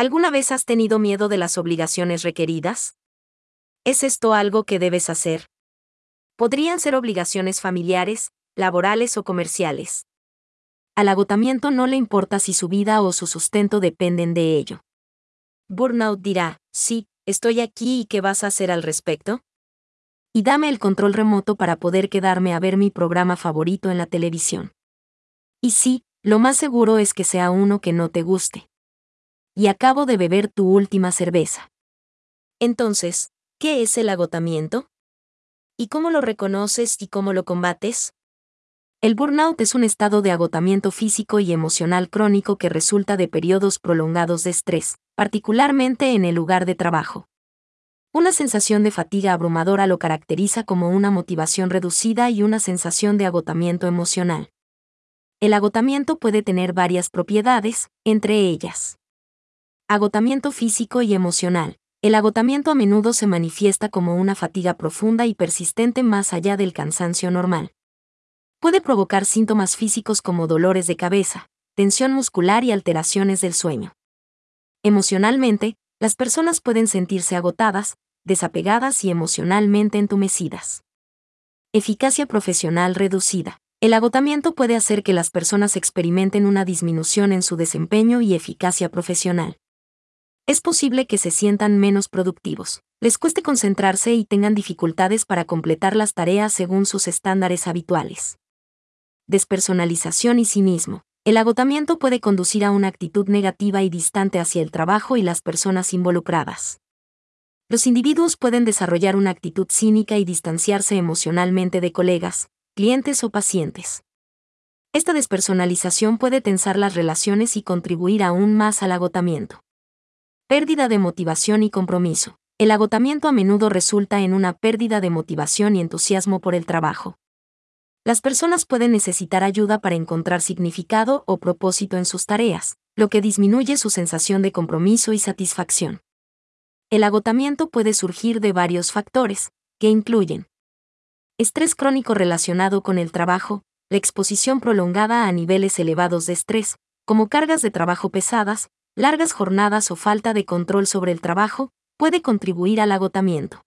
¿Alguna vez has tenido miedo de las obligaciones requeridas? ¿Es esto algo que debes hacer? Podrían ser obligaciones familiares, laborales o comerciales. Al agotamiento no le importa si su vida o su sustento dependen de ello. Burnout dirá, sí, estoy aquí y ¿qué vas a hacer al respecto? Y dame el control remoto para poder quedarme a ver mi programa favorito en la televisión. Y sí, lo más seguro es que sea uno que no te guste. Y acabo de beber tu última cerveza. Entonces, ¿qué es el agotamiento? ¿Y cómo lo reconoces y cómo lo combates? El burnout es un estado de agotamiento físico y emocional crónico que resulta de periodos prolongados de estrés, particularmente en el lugar de trabajo. Una sensación de fatiga abrumadora lo caracteriza como una motivación reducida y una sensación de agotamiento emocional. El agotamiento puede tener varias propiedades, entre ellas. Agotamiento físico y emocional. El agotamiento a menudo se manifiesta como una fatiga profunda y persistente más allá del cansancio normal puede provocar síntomas físicos como dolores de cabeza, tensión muscular y alteraciones del sueño. Emocionalmente, las personas pueden sentirse agotadas, desapegadas y emocionalmente entumecidas. Eficacia profesional reducida. El agotamiento puede hacer que las personas experimenten una disminución en su desempeño y eficacia profesional. Es posible que se sientan menos productivos, les cueste concentrarse y tengan dificultades para completar las tareas según sus estándares habituales despersonalización y cinismo. El agotamiento puede conducir a una actitud negativa y distante hacia el trabajo y las personas involucradas. Los individuos pueden desarrollar una actitud cínica y distanciarse emocionalmente de colegas, clientes o pacientes. Esta despersonalización puede tensar las relaciones y contribuir aún más al agotamiento. Pérdida de motivación y compromiso. El agotamiento a menudo resulta en una pérdida de motivación y entusiasmo por el trabajo. Las personas pueden necesitar ayuda para encontrar significado o propósito en sus tareas, lo que disminuye su sensación de compromiso y satisfacción. El agotamiento puede surgir de varios factores, que incluyen estrés crónico relacionado con el trabajo, la exposición prolongada a niveles elevados de estrés, como cargas de trabajo pesadas, largas jornadas o falta de control sobre el trabajo, puede contribuir al agotamiento.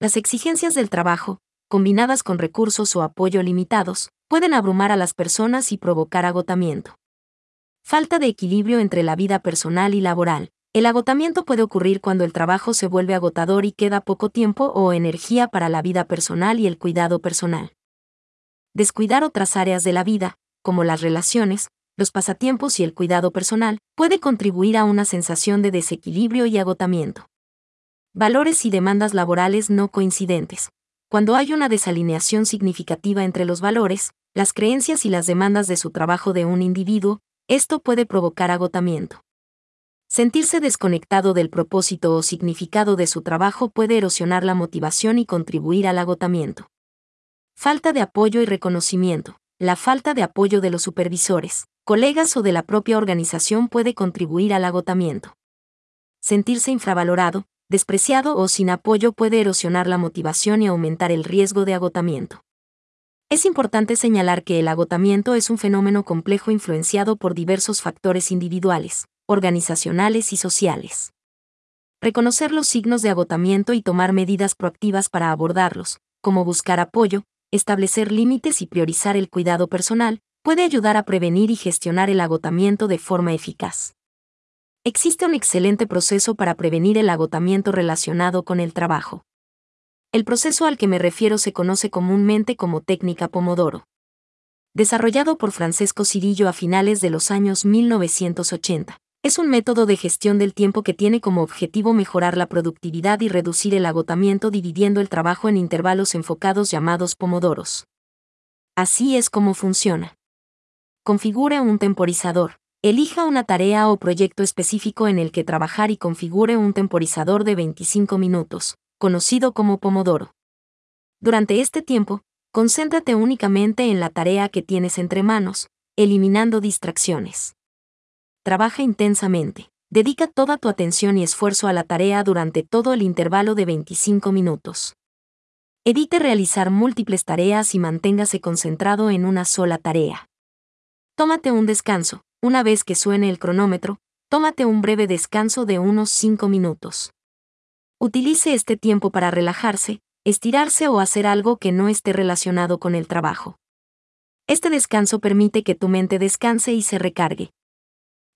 Las exigencias del trabajo, combinadas con recursos o apoyo limitados, pueden abrumar a las personas y provocar agotamiento. Falta de equilibrio entre la vida personal y laboral. El agotamiento puede ocurrir cuando el trabajo se vuelve agotador y queda poco tiempo o energía para la vida personal y el cuidado personal. Descuidar otras áreas de la vida, como las relaciones, los pasatiempos y el cuidado personal, puede contribuir a una sensación de desequilibrio y agotamiento. Valores y demandas laborales no coincidentes. Cuando hay una desalineación significativa entre los valores, las creencias y las demandas de su trabajo de un individuo, esto puede provocar agotamiento. Sentirse desconectado del propósito o significado de su trabajo puede erosionar la motivación y contribuir al agotamiento. Falta de apoyo y reconocimiento. La falta de apoyo de los supervisores, colegas o de la propia organización puede contribuir al agotamiento. Sentirse infravalorado, despreciado o sin apoyo puede erosionar la motivación y aumentar el riesgo de agotamiento. Es importante señalar que el agotamiento es un fenómeno complejo influenciado por diversos factores individuales, organizacionales y sociales. Reconocer los signos de agotamiento y tomar medidas proactivas para abordarlos, como buscar apoyo, establecer límites y priorizar el cuidado personal, puede ayudar a prevenir y gestionar el agotamiento de forma eficaz. Existe un excelente proceso para prevenir el agotamiento relacionado con el trabajo. El proceso al que me refiero se conoce comúnmente como técnica Pomodoro. Desarrollado por Francesco Cirillo a finales de los años 1980, es un método de gestión del tiempo que tiene como objetivo mejorar la productividad y reducir el agotamiento dividiendo el trabajo en intervalos enfocados llamados pomodoros. Así es como funciona. Configure un temporizador, Elija una tarea o proyecto específico en el que trabajar y configure un temporizador de 25 minutos, conocido como Pomodoro. Durante este tiempo, concéntrate únicamente en la tarea que tienes entre manos, eliminando distracciones. Trabaja intensamente. Dedica toda tu atención y esfuerzo a la tarea durante todo el intervalo de 25 minutos. Evite realizar múltiples tareas y manténgase concentrado en una sola tarea. Tómate un descanso, una vez que suene el cronómetro, tómate un breve descanso de unos 5 minutos. Utilice este tiempo para relajarse, estirarse o hacer algo que no esté relacionado con el trabajo. Este descanso permite que tu mente descanse y se recargue.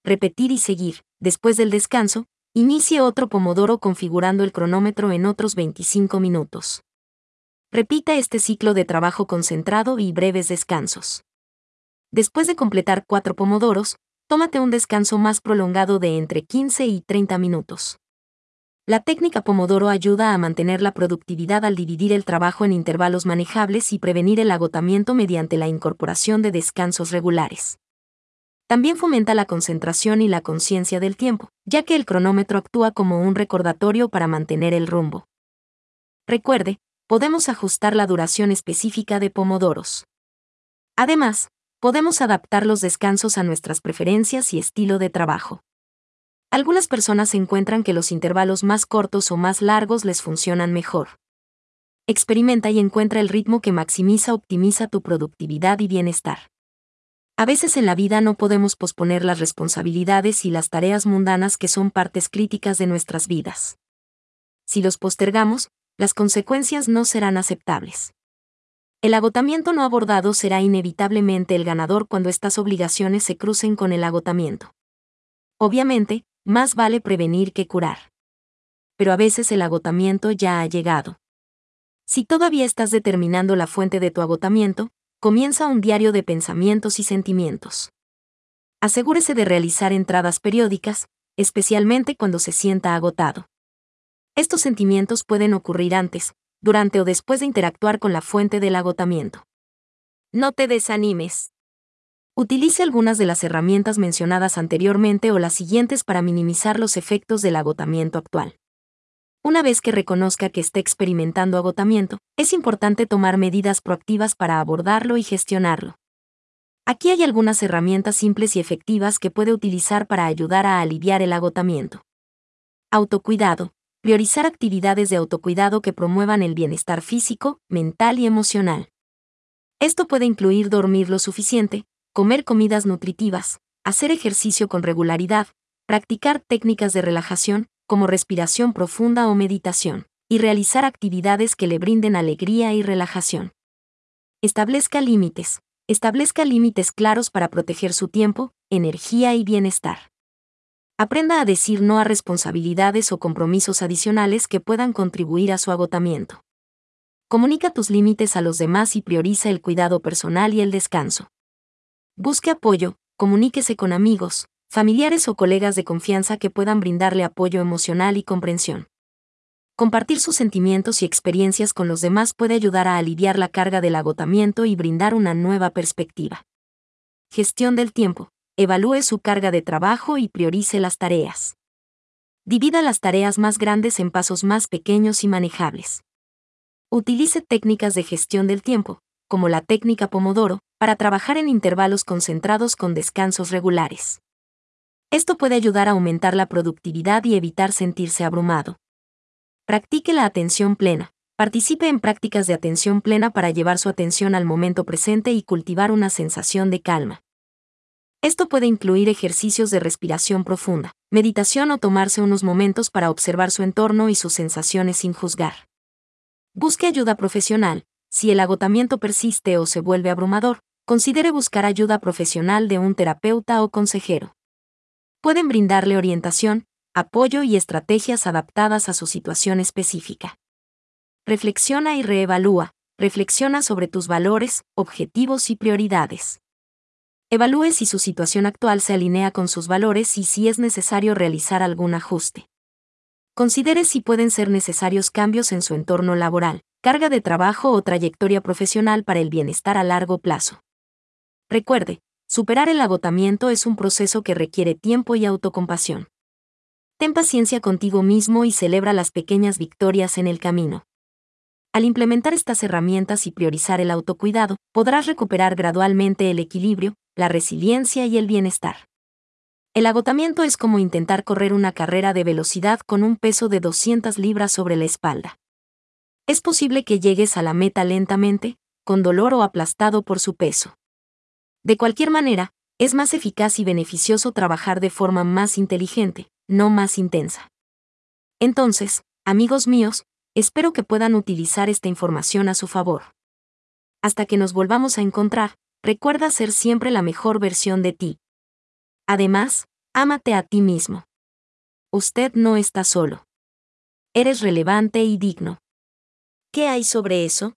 Repetir y seguir. Después del descanso, inicie otro pomodoro configurando el cronómetro en otros 25 minutos. Repita este ciclo de trabajo concentrado y breves descansos. Después de completar cuatro pomodoros, tómate un descanso más prolongado de entre 15 y 30 minutos. La técnica Pomodoro ayuda a mantener la productividad al dividir el trabajo en intervalos manejables y prevenir el agotamiento mediante la incorporación de descansos regulares. También fomenta la concentración y la conciencia del tiempo, ya que el cronómetro actúa como un recordatorio para mantener el rumbo. Recuerde, podemos ajustar la duración específica de pomodoros. Además, podemos adaptar los descansos a nuestras preferencias y estilo de trabajo. Algunas personas encuentran que los intervalos más cortos o más largos les funcionan mejor. Experimenta y encuentra el ritmo que maximiza optimiza tu productividad y bienestar. A veces en la vida no podemos posponer las responsabilidades y las tareas mundanas que son partes críticas de nuestras vidas. Si los postergamos, las consecuencias no serán aceptables. El agotamiento no abordado será inevitablemente el ganador cuando estas obligaciones se crucen con el agotamiento. Obviamente, más vale prevenir que curar. Pero a veces el agotamiento ya ha llegado. Si todavía estás determinando la fuente de tu agotamiento, comienza un diario de pensamientos y sentimientos. Asegúrese de realizar entradas periódicas, especialmente cuando se sienta agotado. Estos sentimientos pueden ocurrir antes, durante o después de interactuar con la fuente del agotamiento. No te desanimes. Utilice algunas de las herramientas mencionadas anteriormente o las siguientes para minimizar los efectos del agotamiento actual. Una vez que reconozca que esté experimentando agotamiento, es importante tomar medidas proactivas para abordarlo y gestionarlo. Aquí hay algunas herramientas simples y efectivas que puede utilizar para ayudar a aliviar el agotamiento. Autocuidado. Priorizar actividades de autocuidado que promuevan el bienestar físico, mental y emocional. Esto puede incluir dormir lo suficiente, comer comidas nutritivas, hacer ejercicio con regularidad, practicar técnicas de relajación, como respiración profunda o meditación, y realizar actividades que le brinden alegría y relajación. Establezca límites. Establezca límites claros para proteger su tiempo, energía y bienestar. Aprenda a decir no a responsabilidades o compromisos adicionales que puedan contribuir a su agotamiento. Comunica tus límites a los demás y prioriza el cuidado personal y el descanso. Busque apoyo, comuníquese con amigos, familiares o colegas de confianza que puedan brindarle apoyo emocional y comprensión. Compartir sus sentimientos y experiencias con los demás puede ayudar a aliviar la carga del agotamiento y brindar una nueva perspectiva. Gestión del tiempo. Evalúe su carga de trabajo y priorice las tareas. Divida las tareas más grandes en pasos más pequeños y manejables. Utilice técnicas de gestión del tiempo, como la técnica Pomodoro, para trabajar en intervalos concentrados con descansos regulares. Esto puede ayudar a aumentar la productividad y evitar sentirse abrumado. Practique la atención plena. Participe en prácticas de atención plena para llevar su atención al momento presente y cultivar una sensación de calma. Esto puede incluir ejercicios de respiración profunda, meditación o tomarse unos momentos para observar su entorno y sus sensaciones sin juzgar. Busque ayuda profesional. Si el agotamiento persiste o se vuelve abrumador, considere buscar ayuda profesional de un terapeuta o consejero. Pueden brindarle orientación, apoyo y estrategias adaptadas a su situación específica. Reflexiona y reevalúa, reflexiona sobre tus valores, objetivos y prioridades. Evalúe si su situación actual se alinea con sus valores y si es necesario realizar algún ajuste. Considere si pueden ser necesarios cambios en su entorno laboral, carga de trabajo o trayectoria profesional para el bienestar a largo plazo. Recuerde, superar el agotamiento es un proceso que requiere tiempo y autocompasión. Ten paciencia contigo mismo y celebra las pequeñas victorias en el camino. Al implementar estas herramientas y priorizar el autocuidado, podrás recuperar gradualmente el equilibrio, la resiliencia y el bienestar. El agotamiento es como intentar correr una carrera de velocidad con un peso de 200 libras sobre la espalda. Es posible que llegues a la meta lentamente, con dolor o aplastado por su peso. De cualquier manera, Es más eficaz y beneficioso trabajar de forma más inteligente, no más intensa. Entonces, amigos míos, espero que puedan utilizar esta información a su favor. Hasta que nos volvamos a encontrar, recuerda ser siempre la mejor versión de ti. Además, ámate a ti mismo. Usted no está solo. Eres relevante y digno. ¿Qué hay sobre eso?